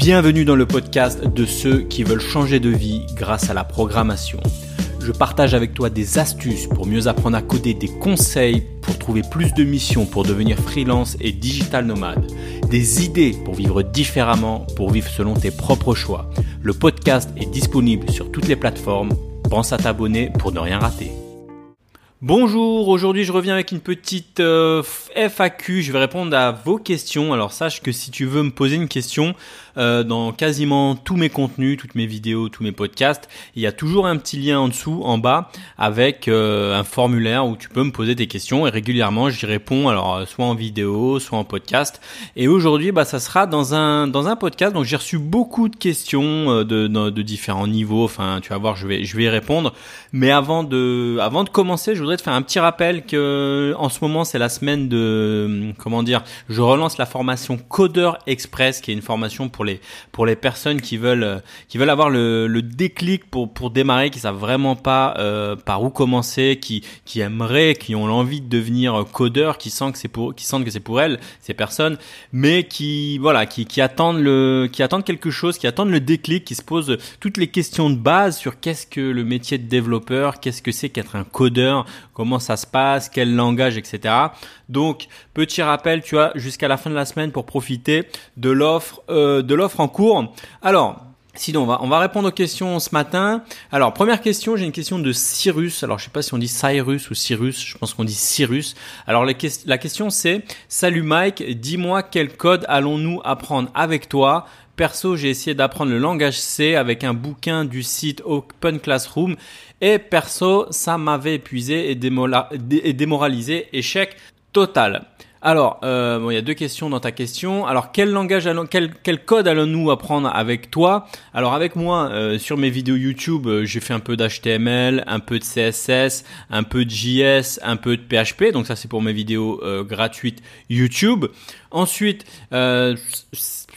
Bienvenue dans le podcast de ceux qui veulent changer de vie grâce à la programmation. Je partage avec toi des astuces pour mieux apprendre à coder, des conseils pour trouver plus de missions pour devenir freelance et digital nomade, des idées pour vivre différemment, pour vivre selon tes propres choix. Le podcast est disponible sur toutes les plateformes. Pense à t'abonner pour ne rien rater. Bonjour, aujourd'hui je reviens avec une petite euh, FAQ, je vais répondre à vos questions. Alors sache que si tu veux me poser une question euh, dans quasiment tous mes contenus, toutes mes vidéos, tous mes podcasts, il y a toujours un petit lien en dessous, en bas, avec euh, un formulaire où tu peux me poser tes questions et régulièrement j'y réponds, alors soit en vidéo, soit en podcast. Et aujourd'hui, bah ça sera dans un dans un podcast. Donc j'ai reçu beaucoup de questions de, de, de différents niveaux. Enfin, tu vas voir, je vais je vais y répondre. Mais avant de avant de commencer, je voudrais te faire un petit rappel que en ce moment c'est la semaine de comment dire, je relance la formation Codeur Express qui est une formation pour les pour les personnes qui veulent qui veulent avoir le, déclic pour démarrer, qui savent vraiment pas euh, par où commencer, qui qui aimeraient, qui ont l'envie de devenir codeur, qui sentent que c'est pour qui sentent que c'est pour elles ces personnes, mais qui voilà qui qui attendent le qui attendent quelque chose, qui attendent le déclic, qui se posent toutes les questions de base sur qu'est-ce que le métier de développeur, qu'est-ce que c'est qu'être un codeur, comment ça se passe, quel langage, etc. Donc, petit rappel, tu as jusqu'à la fin de la semaine pour profiter de l'offre, euh, de l'offre en cours. Alors, Sinon, on va, on va répondre aux questions ce matin. Alors, première question, j'ai une question de Cyrus. Alors, je sais pas si on dit Cyrus ou Cyrus, je pense qu'on dit Cyrus. Alors, la, la question c'est, salut Mike, dis-moi quel code allons-nous apprendre avec toi? Perso, j'ai essayé d'apprendre le langage C avec un bouquin du site Open Classroom. Et perso, ça m'avait épuisé et, démoralisé. Échec total. Alors, euh, bon, il y a deux questions dans ta question. Alors, quel langage, allons, quel, code allons-nous apprendre avec toi? Alors, avec moi, euh, sur mes vidéos YouTube, euh, j'ai fait un peu d'HTML, un peu de CSS, un peu de JS, un peu de PHP. Donc ça, c'est pour mes vidéos euh, gratuites YouTube. Ensuite,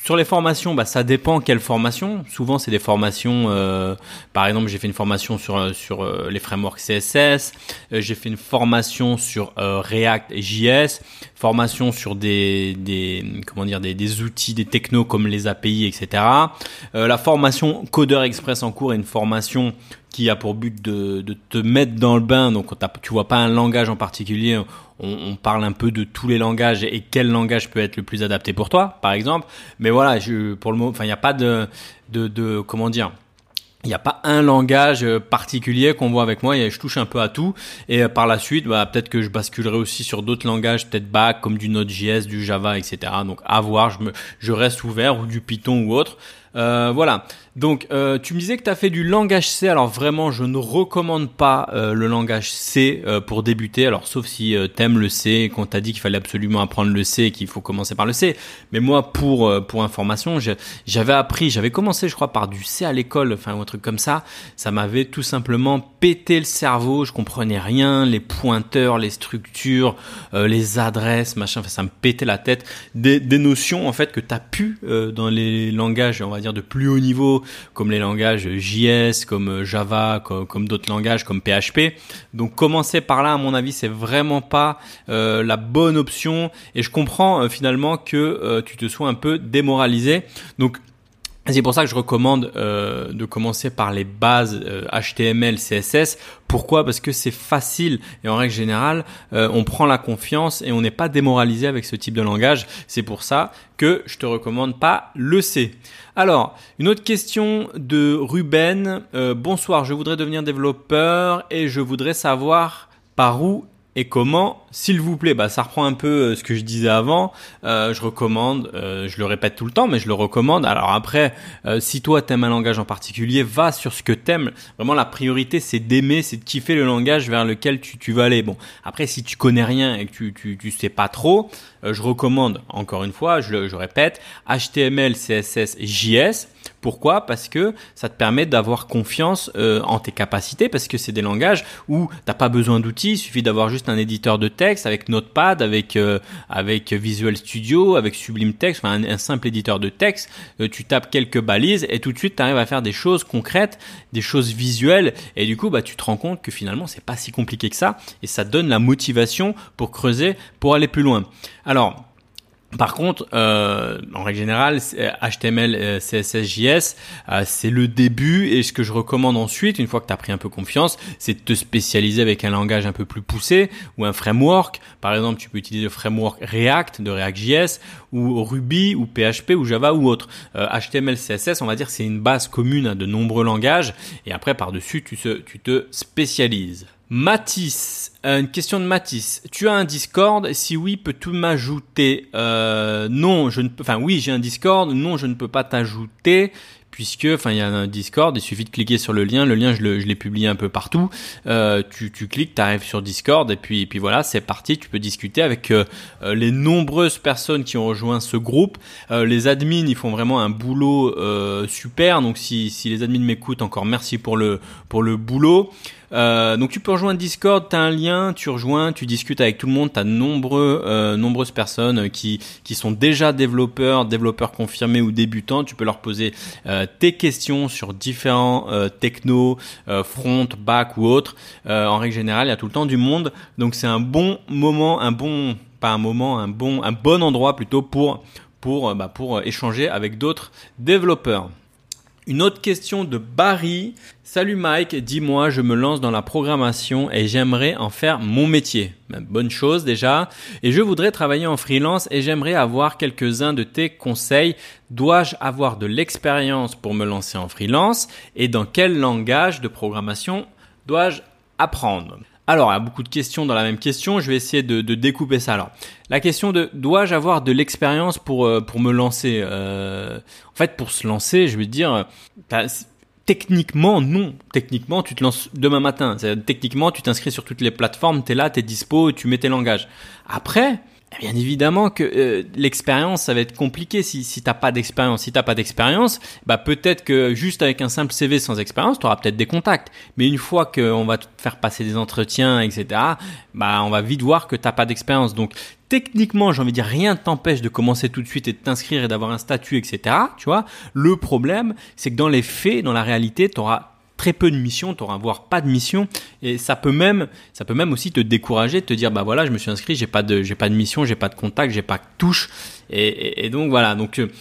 sur les formations, bah, ça dépend quelle formation. Souvent, c'est des formations. Euh, par exemple, j'ai fait une formation sur euh, sur euh, les frameworks CSS. j'ai fait une formation sur React et JS. Formation sur des des comment dire des, des outils, des technos comme les API, etc. la formation Codeur Express en cours est une formation qui a pour but de, de te mettre dans le bain. Donc, tu vois pas un langage en particulier. On, on, parle un peu de tous les langages et quel langage peut être le plus adapté pour toi, par exemple. Mais voilà, je, pour le moment, enfin, il n'y a pas de, de, de, comment dire, il n'y a pas un langage particulier qu'on voit avec moi, je touche un peu à tout. Et par la suite, bah, peut-être que je basculerai aussi sur d'autres langages, peut-être back, comme du Node.js, du Java, etc. Donc à voir, je, me, je reste ouvert, ou du Python ou autre. Euh, voilà. Donc, euh, tu me disais que tu as fait du langage C. Alors vraiment, je ne recommande pas euh, le langage C euh, pour débuter. Alors sauf si euh, t'aimes le C, qu'on t'a dit qu'il fallait absolument apprendre le C et qu'il faut commencer par le C. Mais moi, pour pour information, j'avais appris, j'avais commencé, je crois, par du C à l'école, enfin un truc comme ça. Ça m'avait tout simplement pété le cerveau. Je comprenais rien, les pointeurs, les structures, les adresses, machin. Enfin, ça me pétait la tête. Des, des notions en fait que t'as pu dans les langages, on va dire de plus haut niveau comme les langages JS, comme Java, comme, d'autres langages, comme PHP. Donc commencer par là, à mon avis, c'est vraiment pas euh, la bonne option. Et je comprends euh, finalement que euh, tu te sois un peu démoralisé. Donc c'est pour ça que je recommande euh, de commencer par les bases HTML, euh, CSS. Pourquoi? Parce que c'est facile et en règle générale, euh, on prend la confiance et on n'est pas démoralisé avec ce type de langage. C'est pour ça que je te recommande pas le C. Alors, une autre question de Ruben. bonsoir, je voudrais devenir développeur et je voudrais savoir par où et comment S'il vous plaît, bah ça reprend un peu euh, ce que je disais avant. Euh, je recommande, euh, je le répète tout le temps, mais je le recommande. Alors après, si toi t'aimes un langage en particulier, va sur ce que t'aimes. Vraiment, la priorité c'est d'aimer, c'est de kiffer le langage vers lequel tu, tu vas aller. Bon, après si tu connais rien et que tu tu, tu sais pas trop, je recommande encore une fois, je, je répète, HTML, CSS, JS. Pourquoi? Parce que ça te permet d'avoir confiance en tes capacités, parce que c'est des langages où t'as pas besoin d'outils, il suffit d'avoir juste un éditeur de texte avec Notepad, avec euh, avec Visual Studio, avec Sublime Text, enfin un, simple éditeur de texte. Euh, tu tapes quelques balises et tout de suite tu arrives à faire des choses concrètes, des choses visuelles et du coup bah tu te rends compte que finalement c'est pas si compliqué que ça et ça donne la motivation pour creuser, pour aller plus loin. Alors Par contre, euh, en règle générale, HTML, CSS, JS, c'est le début. Et ce que je recommande ensuite, une fois que tu as pris un peu confiance, c'est de te spécialiser avec un langage un peu plus poussé ou un framework. Par exemple, tu peux utiliser le framework React de React.js ou Ruby ou PHP ou Java ou autre. HTML, CSS, on va dire, c'est une base commune à de nombreux langages. Et après, par-dessus, tu te spécialises. Matisse, une question de Matisse. Tu as un Discord? Si oui, peux-tu m'ajouter? Euh, Non, je ne peux. Enfin, oui, j'ai un Discord. Non, je ne peux pas t'ajouter puisque, enfin, il y a un Discord. Il suffit de cliquer sur le lien. Le lien, je l'ai publié un peu partout. Euh, tu, tu cliques, tu arrives sur Discord et puis, et puis voilà, c'est parti. Tu peux discuter avec euh, euh, les nombreuses personnes qui ont rejoint ce groupe. Euh, les admins, ils font vraiment un boulot super. Donc, si, si les admins m'écoutent, encore merci pour le pour le boulot. Euh, donc tu peux rejoindre Discord, tu as un lien, tu rejoins, tu discutes avec tout le monde, tu as nombreux, euh, nombreuses personnes qui, qui sont déjà développeurs, développeurs confirmés ou débutants. Tu peux leur poser euh, tes questions sur différents technos, front, back ou autres. en règle générale, il y a tout le temps du monde. Donc c'est un bon moment, un bon, pas un moment, un bon, un bon endroit plutôt pour, pour, bah, pour échanger avec d'autres développeurs. Une autre question de Barry. Salut Mike, dis-moi, je me lance dans la programmation et j'aimerais en faire mon métier. Ben, bonne chose déjà. Et je voudrais travailler en freelance et j'aimerais avoir quelques-uns de tes conseils. Dois-je avoir de l'expérience pour me lancer en freelance et dans quel langage de programmation dois-je apprendre? Alors, il y a beaucoup de questions dans la même question. Je vais essayer de, découper ça. Alors, la question de dois-je avoir de l'expérience pour euh, pour me lancer euh, En fait, pour se lancer, je veux dire, techniquement, non. Techniquement, tu te lances demain matin. Techniquement, tu t'inscris sur toutes les plateformes. T'es là, t'es dispo, tu mets tes langages. Après, Bien évidemment que euh, l'expérience, ça va être compliqué si, si t'as pas d'expérience. Si t'as pas d'expérience, bah peut-être que juste avec un simple CV sans expérience, tu auras peut-être des contacts. Mais une fois qu'on va te faire passer des entretiens, etc., bah on va vite voir que t'as pas d'expérience. Donc techniquement, j'ai envie de dire, rien ne t'empêche de commencer tout de suite et de t'inscrire et d'avoir un statut, etc. Tu vois. Le problème, c'est que dans les faits, dans la réalité, tu auras très peu de missions, tu auras voire pas de mission et ça peut même ça peut même aussi te décourager, te dire bah voilà, je me suis inscrit, j'ai pas de j'ai pas de mission, j'ai pas de contact, j'ai pas de touche et, donc voilà. Donc euh,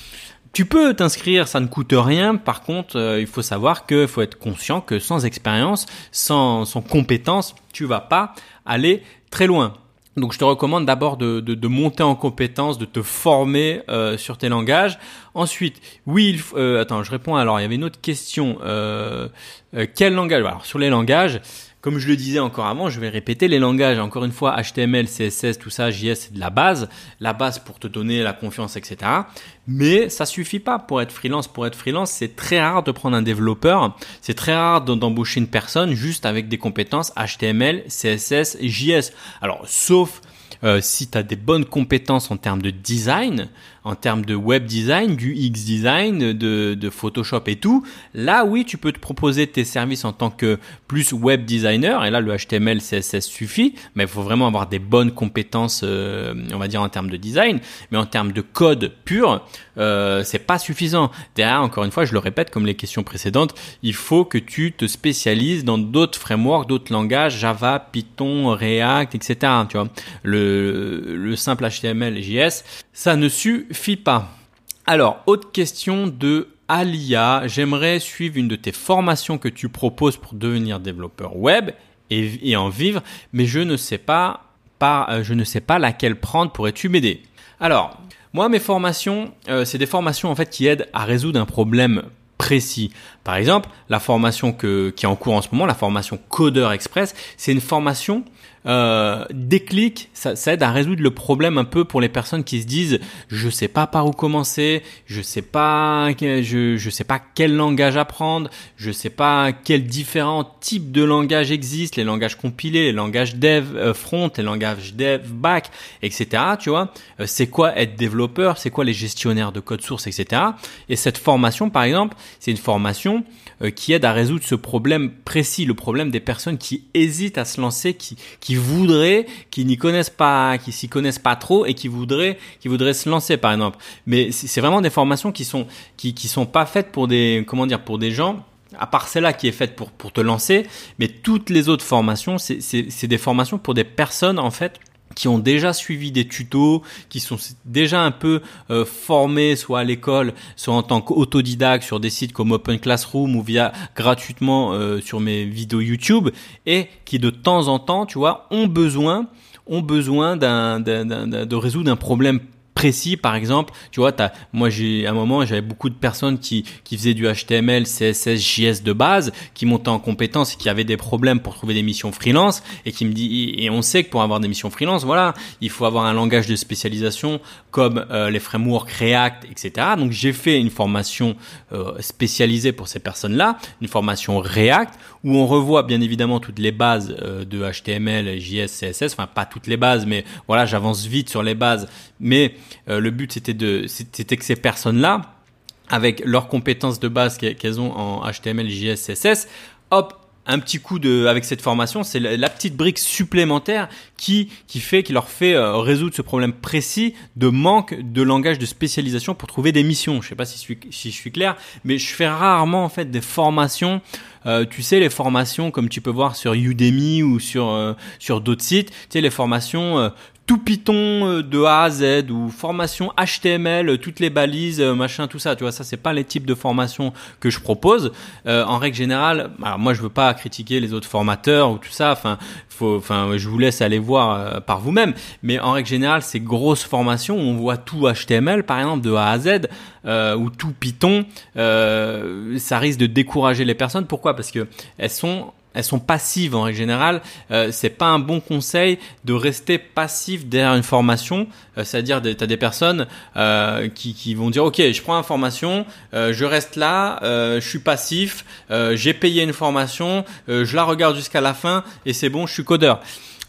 tu peux t'inscrire, ça ne coûte rien. Par contre, euh, il faut savoir que faut être conscient que sans expérience, sans, sans compétence, tu vas pas aller très loin. Donc je te recommande d'abord de, de, monter en compétence, de te former euh, sur tes langages. Ensuite, oui, il euh, attends, je réponds. Alors il y avait une autre question. Euh, euh quel langage? Alors sur les langages, comme je le disais encore avant, je vais répéter les langages. Encore une fois, HTML, CSS, tout ça, JS, c'est de la base. La base pour te donner la confiance, etc. Mais ça suffit pas pour être freelance. Pour être freelance, c'est très rare de prendre un développeur. C'est très rare d'embaucher une personne juste avec des compétences HTML, CSS, JS. Alors, sauf euh, si tu as des bonnes compétences en termes de design, en termes de web design, du X design, de, de, Photoshop et tout, là oui, tu peux te proposer tes services en tant que plus web designer. Et là, le HTML, CSS suffit, mais il faut vraiment avoir des bonnes compétences, euh, on va dire en termes de design, mais en termes de code pur, euh, c'est pas suffisant. Derrière, encore une fois, je le répète, comme les questions précédentes, il faut que tu te spécialises dans d'autres frameworks, d'autres langages, Java, Python, React, etc. Tu vois, le, le simple HTML JS, ça ne suffit pas. Alors, autre question de Alia. J'aimerais suivre une de tes formations que tu proposes pour devenir développeur web et, en vivre, mais je ne sais pas, euh, je ne sais pas laquelle prendre. Pourrais-tu m'aider? Alors, moi, mes formations, euh, c'est des formations en fait qui aident à résoudre un problème précis. Par exemple, la formation qui est en cours en ce moment, la formation Codeur Express, c'est une formation euh, déclic, ça, ça, aide à résoudre le problème un peu pour les personnes qui se disent je sais pas par où commencer, je sais pas je je sais pas quel langage apprendre, je sais pas quels différents types de langages existent, les langages compilés, les langages dev euh, front, les langages dev back, etc. Tu vois, euh, c'est quoi être développeur, c'est quoi les gestionnaires de code source, etc. Et cette formation, par exemple, c'est une formation euh, qui aide à résoudre ce problème précis, le problème des personnes qui hésitent à se lancer, qui, qui voudraient, qui n'y connaissent pas, qui s'y connaissent pas trop et qui voudraient, qui voudraient se lancer par exemple. Mais c'est vraiment des formations qui sont, qui, qui sont pas faites pour des, comment dire, pour des gens à part celle-là qui est faite pour, pour te lancer, mais toutes les autres formations, c'est des formations pour des personnes en fait qui ont déjà suivi des tutos, qui sont déjà un peu euh, formés soit à l'école, soit en tant qu'autodidacte sur des sites comme Open Classroom ou via gratuitement euh, sur mes vidéos YouTube et qui de temps en temps, tu vois, ont besoin ont besoin d'un, de résoudre un problème précis par exemple tu vois as, moi j'ai un moment j'avais beaucoup de personnes qui qui faisaient du HTML CSS JS de base qui montaient en compétences et qui avaient des problèmes pour trouver des missions freelance et qui me dit et on sait que pour avoir des missions freelance voilà il faut avoir un langage de spécialisation comme euh, les frameworks React etc donc j'ai fait une formation euh, spécialisée pour ces personnes là une formation React où on revoit bien évidemment toutes les bases euh, de HTML JS CSS enfin pas toutes les bases mais voilà j'avance vite sur les bases mais euh, le but c'était de c'était que ces personnes-là, avec leurs compétences de base qu'elles ont en HTML, JS, CSS, hop, un petit coup de avec cette formation, c'est la, petite brique supplémentaire qui qui fait qui leur fait euh, résoudre ce problème précis de manque de langage de spécialisation pour trouver des missions. Je sais pas si je suis si je suis clair, mais je fais rarement en fait des formations euh, tu sais les formations comme tu peux voir sur Udemy ou sur sur d'autres sites, tu sais les formations tout Python euh, de A à Z ou formation HTML, euh, toutes les balises, euh, machin, tout ça. Tu vois, ça c'est pas les types de formations que je propose. en règle générale, alors moi je veux pas critiquer les autres formateurs ou tout ça. Enfin, faut, enfin, je vous laisse aller voir par vous-même. Mais en règle générale, ces grosses formations où on voit tout HTML, par exemple, de A à Z, ou tout Python, ça risque de décourager les personnes. Pourquoi? Parce que elles sont elles sont passives en règle générale. Euh, c'est pas un bon conseil de rester passif derrière une formation. Euh, C'est-à-dire, tu as des personnes euh, qui, qui, vont dire, ok, je prends une formation, euh, je reste là, euh, je suis passif, j'ai payé une formation, je la regarde jusqu'à la fin et c'est bon, je suis codeur.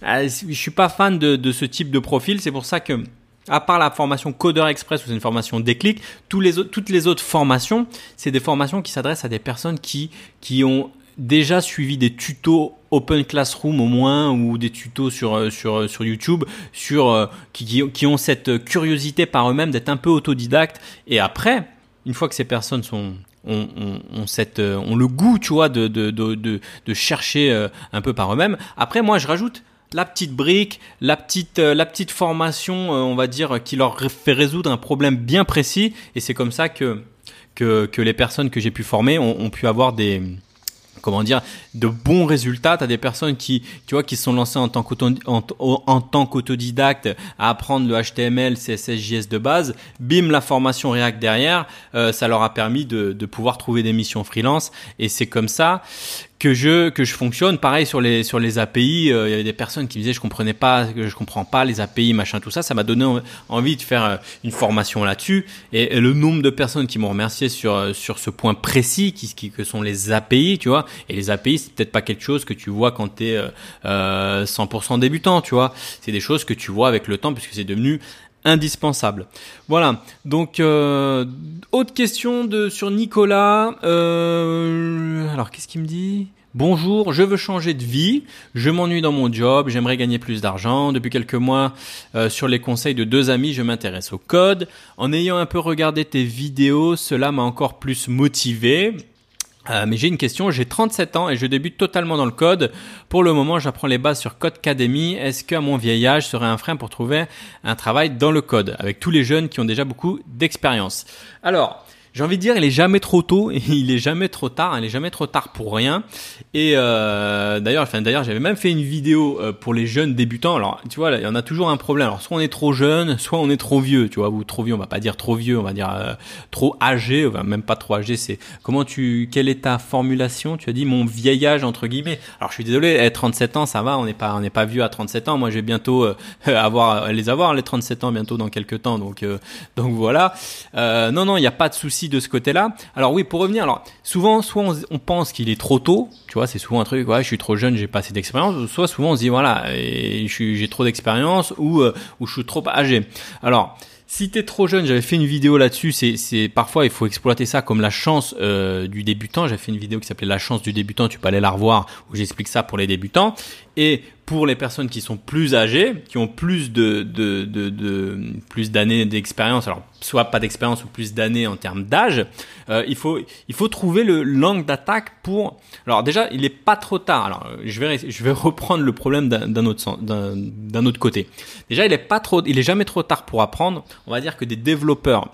je suis pas fan de, de ce type de profil. C'est pour ça que à part la formation Codeur Express où c'est une formation déclic, toutes les autres formations, c'est des formations qui s'adressent à des personnes qui, qui ont déjà suivi des tutos Open Classroom au moins ou des tutos sur euh, sur euh, sur YouTube sur euh, qui, qui ont cette curiosité par eux-mêmes d'être un peu autodidacte et après une fois que ces personnes sont ont, ont, cette, ont le goût, tu vois, de, de, de, de chercher un peu par eux-mêmes. Après, moi, je rajoute la petite brique, la petite, la petite formation, on va dire, qui leur fait résoudre un problème bien précis. Et c'est comme ça que, que, que les personnes que j'ai pu former ont, ont pu avoir des, comment dire, de bons résultats. Tu as des personnes qui, tu vois, qui sont lancées en tant qu'autodidacte à apprendre le HTML, CSS, JS de base. Bim, la formation React derrière, euh, ça leur a permis de, de pouvoir trouver des missions freelance. Et c'est comme ça que je que je fonctionne. Pareil sur les sur les API euh, il y avait des personnes qui me disaient je comprenais pas que je comprends pas les API machin tout ça. Ça m'a donné envie de faire euh, une formation là-dessus. Et, le nombre de personnes qui m'ont remercié sur euh, sur ce point précis qui, qui que sont les API tu vois. Et les API c'est peut-être pas quelque chose que tu vois quand tu es euh, 100% débutant tu vois. C'est des choses que tu vois avec le temps puisque c'est devenu indispensable. Voilà. Donc, euh, autre question de sur Nicolas. Euh, alors, qu'est-ce qu'il me dit? Bonjour, je veux changer de vie, je m'ennuie dans mon job, j'aimerais gagner plus d'argent. Depuis quelques mois, euh, sur les conseils de deux amis, je m'intéresse au code. En ayant un peu regardé tes vidéos, cela m'a encore plus motivé. Euh, mais j'ai une question, j'ai 37 ans et je débute totalement dans le code. Pour le moment, j'apprends les bases sur Codecademy. Est-ce qu'à mon vieil âge serait un frein pour trouver un travail dans le code avec tous les jeunes qui ont déjà beaucoup d'expérience? Alors, j'ai envie de dire, il est jamais trop tôt il est jamais trop tard. Il est jamais trop tard pour rien. Et euh, d'ailleurs, enfin d'ailleurs, j'avais même fait une vidéo euh, pour les jeunes débutants. Alors, tu vois, là, il y en a toujours un problème. Alors, soit on est trop jeune, soit on est trop vieux. Tu vois, ou trop vieux, on va pas dire trop vieux, on va dire euh, trop âgé. Enfin, même pas trop âgé. C'est comment tu, quelle est ta formulation? Tu as dit mon vieil âge entre guillemets. Alors, je suis désolé, eh, 37 ans, ça va. On n'est pas, on n'est pas vieux à 37 ans. Moi, je vais bientôt euh, avoir les avoir les 37 ans bientôt dans quelques temps. Donc, donc voilà. non, non, il n'y a pas de souci de ce côté-là. Alors oui, pour revenir, alors souvent, soit on, pense qu'il est trop tôt, tu vois, c'est souvent un truc, ouais, je suis trop jeune, j'ai pas assez d'expérience, soit souvent on se dit voilà, j'ai trop d'expérience ou euh, ou je suis trop âgé. Alors si t'es trop jeune, j'avais fait une vidéo là-dessus. C'est, parfois il faut exploiter ça comme la chance euh, du débutant. J'avais fait une vidéo qui s'appelait La chance du débutant. Tu peux aller la revoir où j'explique ça pour les débutants. Et pour les personnes qui sont plus âgées, qui ont plus de, plus d'années d'expérience, alors soit pas d'expérience ou plus d'années en termes d'âge, euh, il faut il faut trouver le langue d'attaque pour. Alors déjà, il est pas trop tard. Alors je vais je vais reprendre le problème d'un autre d'un autre côté. Déjà, il est pas trop, il est jamais trop tard pour apprendre. On va dire que des développeurs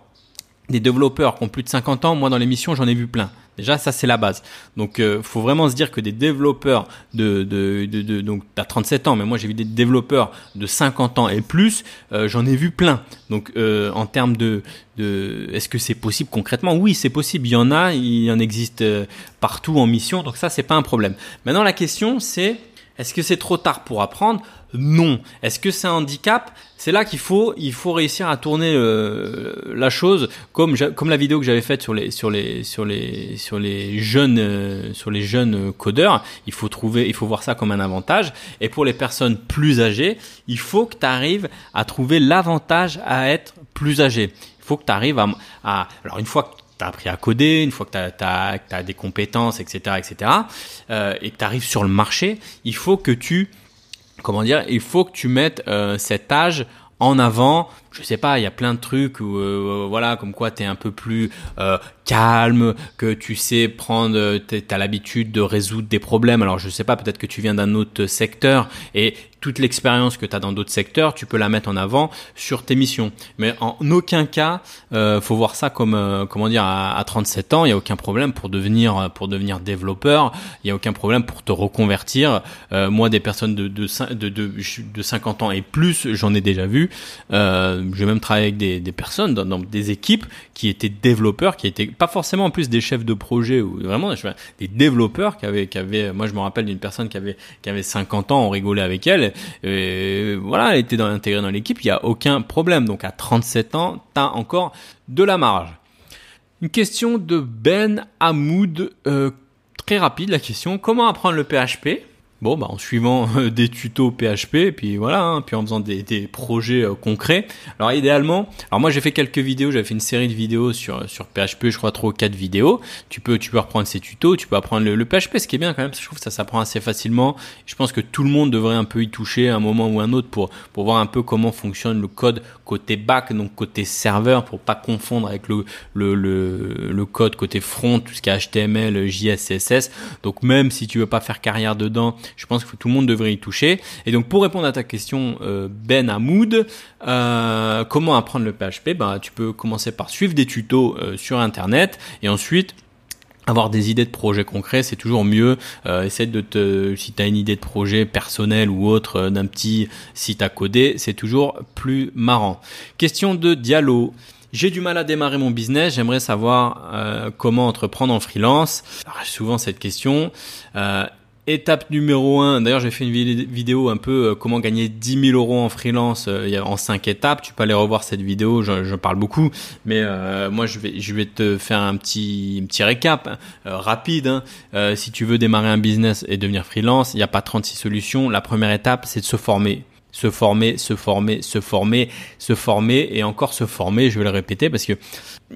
des développeurs qui ont plus de 50 ans, moi dans l'émission j'en ai vu plein. Déjà, ça c'est la base. Donc, euh, faut vraiment se dire que des développeurs de, de, de, de donc t'as 37 ans, mais moi j'ai vu des développeurs de 50 ans et plus, euh, j'en ai vu plein. Donc, euh, en termes de, de est-ce que c'est possible concrètement? Oui, c'est possible. Il y en a, il en existe euh, partout en mission, donc ça c'est pas un problème. Maintenant, la question c'est est-ce que c'est trop tard pour apprendre Non. Est-ce que c'est un handicap C'est là qu'il faut, il faut réussir à tourner euh, la chose comme comme la vidéo que j'avais faite sur les sur les sur les sur les jeunes euh, sur les jeunes codeurs. Il faut trouver, il faut voir ça comme un avantage. Et pour les personnes plus âgées, il faut que tu arrives à trouver l'avantage à être plus âgé. Il faut que tu arrives à, à alors une fois que tu as appris à coder, une fois que tu as, des compétences, etc., etc., euh, et que tu arrives sur le marché, il faut que tu, comment dire, il faut que tu mettes euh, cet âge en avant. Je sais pas, il y a plein de trucs où, euh, voilà, comme quoi tu es un peu plus euh, calme, que tu sais prendre, tu as l'habitude de résoudre des problèmes. Alors je sais pas, peut-être que tu viens d'un autre secteur et toute l'expérience que tu as dans d'autres secteurs, tu peux la mettre en avant sur tes missions. Mais en aucun cas, euh, faut voir ça comme euh, comment dire à, à, 37 ans, il y a aucun problème pour devenir pour devenir développeur, il y a aucun problème pour te reconvertir. Euh, moi des personnes de de, de de, de 50 ans et plus, j'en ai déjà vu. Euh, j'ai même travaillé avec des, personnes dans, des équipes qui étaient développeurs, qui étaient pas forcément en plus des chefs de projet ou vraiment des développeurs qui avaient qui avaient moi je me rappelle d'une personne qui avait qui avait 50 ans, on rigolait avec elle et voilà, elle était intégrée dans l'équipe, il n'y a aucun problème. Donc à 37 ans, tu as encore de la marge. Une question de Ben Hamoud, euh, très rapide la question, comment apprendre le PHP Bon, bah, en suivant euh, des tutos PHP, puis voilà, hein, puis en faisant des, projets euh, concrets. Alors idéalement, alors moi j'ai fait quelques vidéos, j'avais fait une série de vidéos sur sur PHP, je crois trois ou quatre vidéos. Tu peux tu peux reprendre ces tutos, tu peux apprendre le, PHP, ce qui est bien quand même, je trouve que ça s'apprend assez facilement. Je pense que tout le monde devrait un peu y toucher à un moment ou un autre pour pour voir un peu comment fonctionne le code côté back, donc côté serveur, pour pas confondre avec le code côté front, tout ce qui est HTML, JS, CSS. Donc même si tu veux pas faire carrière dedans je pense que tout le monde devrait y toucher. Et donc pour répondre à ta question, euh, Ben Hamoud, euh, comment apprendre le PHP bah, Tu peux commencer par suivre des tutos euh, sur Internet et ensuite avoir des idées de projets concrets, c'est toujours mieux. Euh, essaie de te, si tu as une idée de projet personnel ou autre d'un petit site à coder, c'est toujours plus marrant. Question de Diallo. J'ai du mal à démarrer mon business, j'aimerais savoir comment entreprendre en freelance. Alors, souvent cette question. Euh, Étape numéro 1, d'ailleurs j'ai fait une vidéo un peu euh, comment gagner 10 000 euros en freelance euh, en 5 étapes. Tu peux aller revoir cette vidéo, je, parle beaucoup, mais euh, moi je vais, je vais te faire un petit, récap hein, rapide. Hein. si tu veux démarrer un business et devenir freelance, il n'y a pas 36 solutions. La première étape c'est de se former se former, se former, se former, se former et encore se former. Je vais le répéter parce que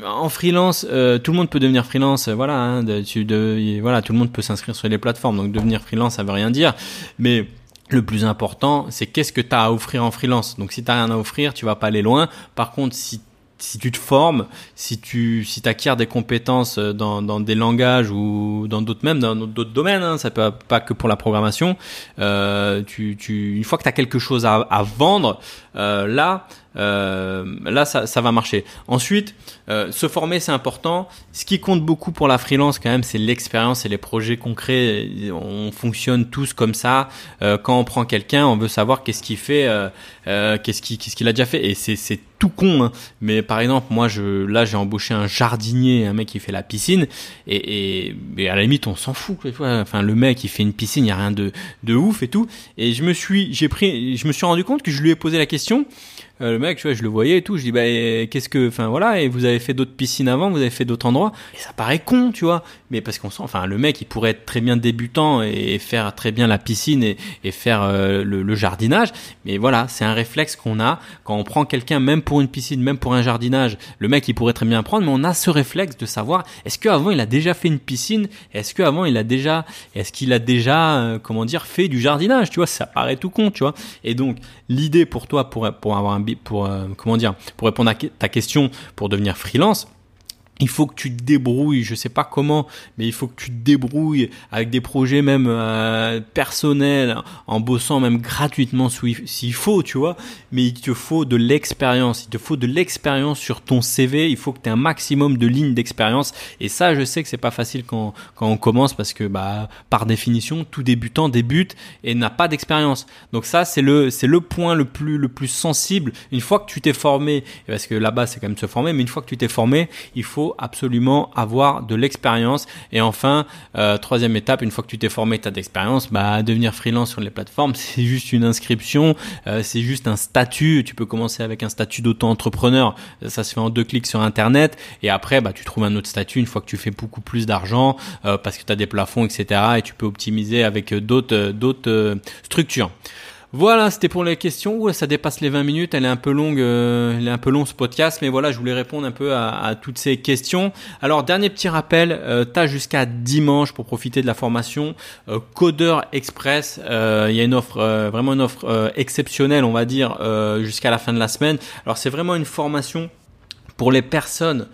en freelance, euh, tout le monde peut devenir freelance. Euh, voilà, hein, de, de, voilà, tout le monde peut s'inscrire sur les plateformes. Donc devenir freelance, ça veut rien dire. Mais le plus important, c'est qu'est-ce que tu as à offrir en freelance. Donc si tu rien à offrir, tu vas pas aller loin. Par contre, si si tu te formes, si tu si acquiers des compétences euh, dans, dans des langages ou dans d'autres même dans d'autres domaines, hein, ça peut pas que pour la programmation. Euh, tu, tu une fois que tu as quelque chose à, à vendre, euh, là euh, là ça, ça va marcher. Ensuite, euh, se former c'est important. Ce qui compte beaucoup pour la freelance quand même, c'est l'expérience et les projets concrets. On fonctionne tous comme ça. Euh, quand on prend quelqu'un, on veut savoir qu'est-ce qu'il fait, qu'est-ce qu'il qu'est-ce qu'il a déjà fait. Et c'est tout con. Hein. Mais par exemple, moi je là j'ai embauché un jardinier, un mec qui fait la piscine. Et, et, à la limite on s'en fout. Enfin le mec il fait une piscine, il y a rien de de ouf et tout. Et je me suis j'ai pris, je me suis rendu compte que je lui ai posé la question le mec, tu vois, je le voyais et tout. Je dis, bah, qu'est-ce que, enfin voilà, et vous avez fait d'autres piscines avant, vous avez fait d'autres endroits. Et ça paraît con, tu vois. Mais parce qu'on sent, enfin, le mec, il pourrait être très bien débutant et faire très bien la piscine et, faire le, le, jardinage. Mais voilà, c'est un réflexe qu'on a quand on prend quelqu'un, même pour une piscine, même pour un jardinage. Le mec, il pourrait très bien prendre, mais on a ce réflexe de savoir est-ce qu'avant il a déjà fait une piscine, est-ce qu'avant il a déjà, est-ce qu'il a déjà, euh, comment dire, fait du jardinage, tu vois, ça paraît tout con, tu vois. Et donc l'idée pour toi, pour pour avoir un, pour euh, comment dire, pour répondre à ta question, pour devenir freelance il faut que tu te débrouilles, je sais pas comment, mais il faut que tu te débrouilles avec des projets même euh, personnels, en bossant même gratuitement s'il faut, tu vois. Mais il te faut de l'expérience, il te faut de l'expérience sur ton CV. Il faut que tu aies un maximum de lignes d'expérience. Et ça, je sais que c'est pas facile quand, quand on commence parce que bah par définition, tout débutant débute et n'a pas d'expérience. Donc ça, c'est le c'est le point le plus le plus sensible. Une fois que tu t'es formé, parce que là-bas c'est quand même se former, mais une fois que tu t'es formé, il faut absolument avoir de l'expérience. Et enfin, euh, troisième étape, une fois que tu t'es formé, tu as d'expérience, bah, devenir freelance sur les plateformes, c'est juste une inscription, euh, c'est juste un statut. Tu peux commencer avec un statut d'auto-entrepreneur. Ça se fait en deux clics sur Internet. Et après, bah, tu trouves un autre statut une fois que tu fais beaucoup plus d'argent euh, parce que tu as des plafonds, etc. Et tu peux optimiser avec d'autres d'autres structures. Voilà, c'était pour les questions. ça dépasse les 20 minutes. Elle est un peu longue, euh, elle est un peu long ce podcast, mais voilà, je voulais répondre un peu à, toutes ces questions. Alors, dernier petit rappel, euh, jusqu'à dimanche pour profiter de la formation euh, Codeur Express. Euh, il y a une offre, vraiment une offre exceptionnelle, on va dire, jusqu'à la fin de la semaine. Alors, c'est vraiment une formation pour les personnes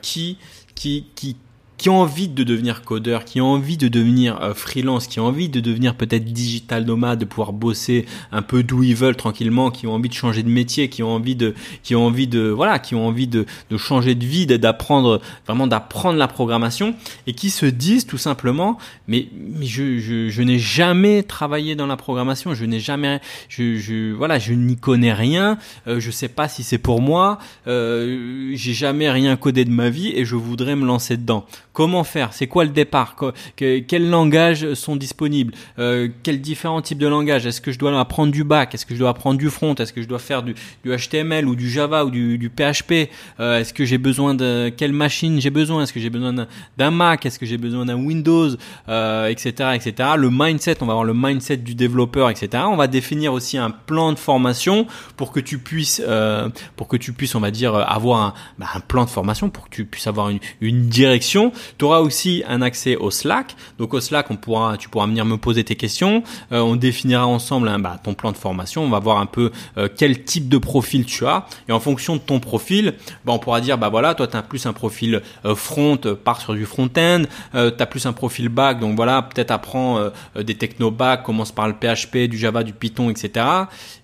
qui qui qui qui ont envie de devenir codeur, qui ont envie de devenir euh, freelance, qui ont envie de devenir peut-être digital nomade, de pouvoir bosser un peu d'où ils veulent tranquillement, qui ont envie de changer de métier, qui ont envie de, qui ont envie de, voilà, qui ont envie de, de changer de vie, d'apprendre vraiment d'apprendre la programmation et qui se disent tout simplement, mais, mais je, je, je n'ai jamais travaillé dans la programmation, je n'ai jamais, je, je, voilà, je n'y connais rien, euh, je sais pas si c'est pour moi, euh, j'ai jamais rien codé de ma vie et je voudrais me lancer dedans. Comment faire? C'est quoi le départ? Quels langages sont disponibles? Euh, Quels différents types de langages? Est-ce que je dois apprendre du bac? Est-ce que je dois apprendre du front? Est-ce que je dois faire du, HTML ou du Java ou du, PHP euh, Est-ce que j'ai besoin de quelle machine j'ai besoin? Est-ce que j'ai besoin d'un Mac? Est-ce que j'ai besoin d'un Windows? Euh, Etc. Etc. Le mindset, on va avoir le mindset du développeur, etc. On va définir aussi un plan de formation pour que tu puisses, euh, pour que tu puisses, on va dire, avoir un, bah, un plan de formation pour que tu puisses avoir une direction tu auras aussi un accès au Slack. Donc au Slack, on pourra, tu pourras venir me poser tes questions. Euh, on définira ensemble hein, bah, ton plan de formation. On va voir un peu euh, quel type de profil tu as. Et en fonction de ton profil, bah, on pourra dire, bah voilà, toi tu as plus un profil euh, front, part sur du front-end. tu as plus un profil back, donc voilà, peut-être apprends des techno back, commence par le PHP, du Java, du Python, etc.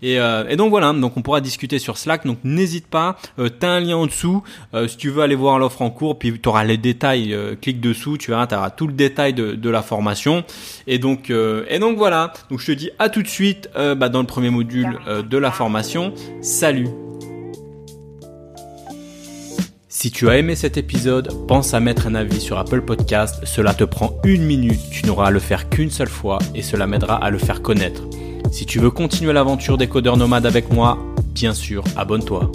Et, et donc voilà, donc on pourra discuter sur Slack. Donc n'hésite pas, tu as un lien en dessous. si tu veux aller voir l'offre en cours, puis tu auras les détails euh, clique dessous, tu verras, tu auras tout le détail de, la formation. Et donc, euh, et donc voilà. Donc je te dis à tout de suite euh, bah, dans le premier module de la formation. Salut si tu as aimé cet épisode, pense à mettre un avis sur Apple Podcast. Cela te prend une minute, tu n'auras à le faire qu'une seule fois et cela m'aidera à le faire connaître. Si tu veux continuer l'aventure des codeurs nomades avec moi, bien sûr, abonne-toi.